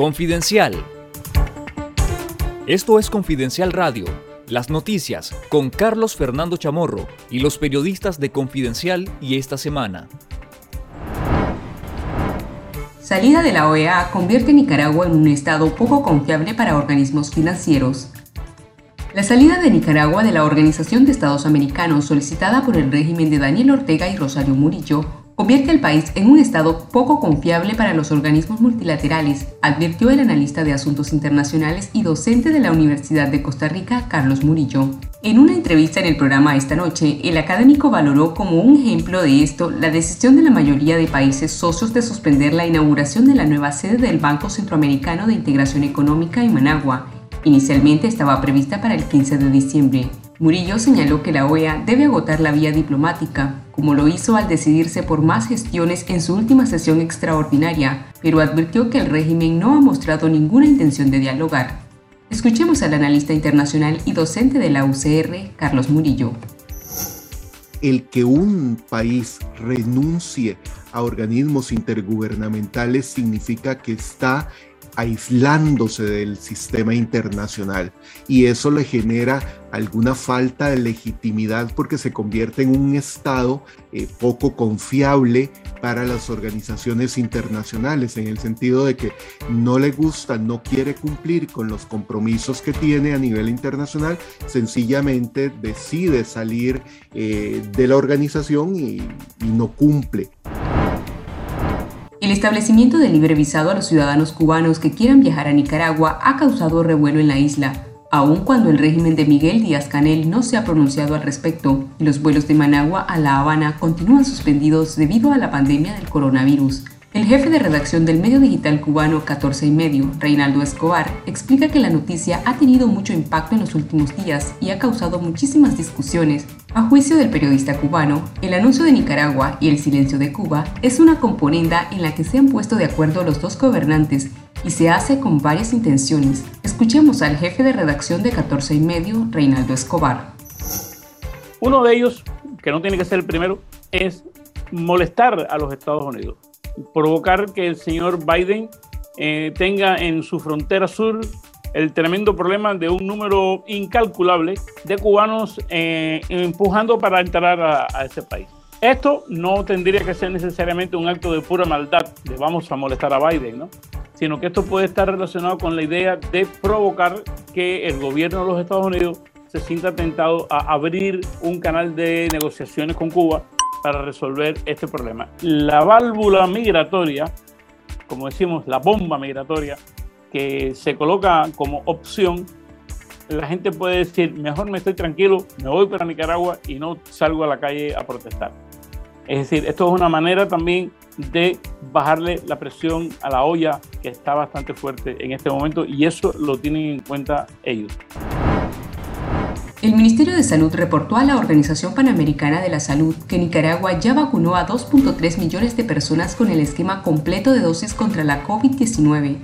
Confidencial. Esto es Confidencial Radio, las noticias con Carlos Fernando Chamorro y los periodistas de Confidencial y esta semana. Salida de la OEA convierte a Nicaragua en un estado poco confiable para organismos financieros. La salida de Nicaragua de la Organización de Estados Americanos solicitada por el régimen de Daniel Ortega y Rosario Murillo convierte al país en un estado poco confiable para los organismos multilaterales, advirtió el analista de asuntos internacionales y docente de la Universidad de Costa Rica, Carlos Murillo. En una entrevista en el programa esta noche, el académico valoró como un ejemplo de esto la decisión de la mayoría de países socios de suspender la inauguración de la nueva sede del Banco Centroamericano de Integración Económica en Managua. Inicialmente estaba prevista para el 15 de diciembre. Murillo señaló que la OEA debe agotar la vía diplomática, como lo hizo al decidirse por más gestiones en su última sesión extraordinaria, pero advirtió que el régimen no ha mostrado ninguna intención de dialogar. Escuchemos al analista internacional y docente de la UCR, Carlos Murillo. El que un país renuncie a organismos intergubernamentales significa que está aislándose del sistema internacional y eso le genera alguna falta de legitimidad porque se convierte en un estado eh, poco confiable para las organizaciones internacionales en el sentido de que no le gusta, no quiere cumplir con los compromisos que tiene a nivel internacional, sencillamente decide salir eh, de la organización y no cumple. El establecimiento de libre visado a los ciudadanos cubanos que quieran viajar a Nicaragua ha causado revuelo en la isla, aun cuando el régimen de Miguel Díaz Canel no se ha pronunciado al respecto y los vuelos de Managua a La Habana continúan suspendidos debido a la pandemia del coronavirus. El jefe de redacción del medio digital cubano 14 y medio, Reinaldo Escobar, explica que la noticia ha tenido mucho impacto en los últimos días y ha causado muchísimas discusiones. A juicio del periodista cubano, el anuncio de Nicaragua y el silencio de Cuba es una componenda en la que se han puesto de acuerdo los dos gobernantes y se hace con varias intenciones. Escuchemos al jefe de redacción de 14 y medio, Reinaldo Escobar. Uno de ellos, que no tiene que ser el primero, es molestar a los Estados Unidos provocar que el señor Biden eh, tenga en su frontera sur el tremendo problema de un número incalculable de cubanos eh, empujando para entrar a, ese país. Esto no tendría que ser necesariamente un acto de pura maldad, de vamos a molestar a Biden, ¿no? sino que esto puede estar relacionado con la idea de provocar que el gobierno de los Estados Unidos se sienta tentado a abrir un canal de negociaciones con Cuba para resolver este problema. La válvula migratoria, como decimos, la bomba migratoria, que se coloca como opción, la gente puede decir, mejor me estoy tranquilo, me voy para Nicaragua y no salgo a la calle a protestar. Es decir, esto es una manera también de bajarle la presión a la olla que está bastante fuerte en este momento y eso lo tienen en cuenta ellos. El Ministerio de Salud reportó a la Organización Panamericana de la Salud que Nicaragua ya vacunó a 2.3 millones de personas con el esquema completo de dosis contra la COVID-19.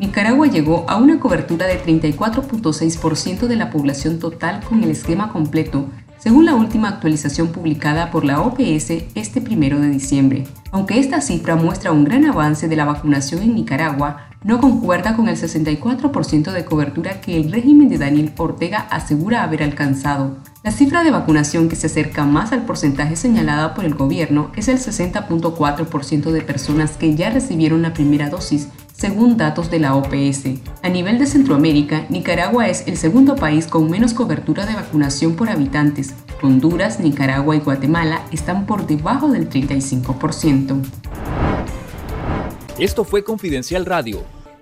Nicaragua llegó a una cobertura de 34.6% de la población total con el esquema completo, según la última actualización publicada por la OPS este primero de diciembre. Aunque esta cifra muestra un gran avance de la vacunación en Nicaragua, no concuerda con el 64% de cobertura que el régimen de Daniel Ortega asegura haber alcanzado. La cifra de vacunación que se acerca más al porcentaje señalada por el gobierno es el 60.4% de personas que ya recibieron la primera dosis, según datos de la OPS. A nivel de Centroamérica, Nicaragua es el segundo país con menos cobertura de vacunación por habitantes. Honduras, Nicaragua y Guatemala están por debajo del 35%. Esto fue Confidencial Radio